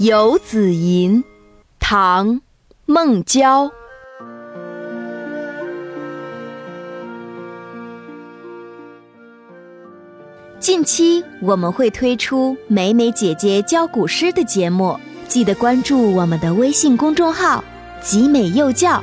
游子吟，唐·孟郊。近期我们会推出美美姐姐教古诗的节目，记得关注我们的微信公众号“集美幼教”。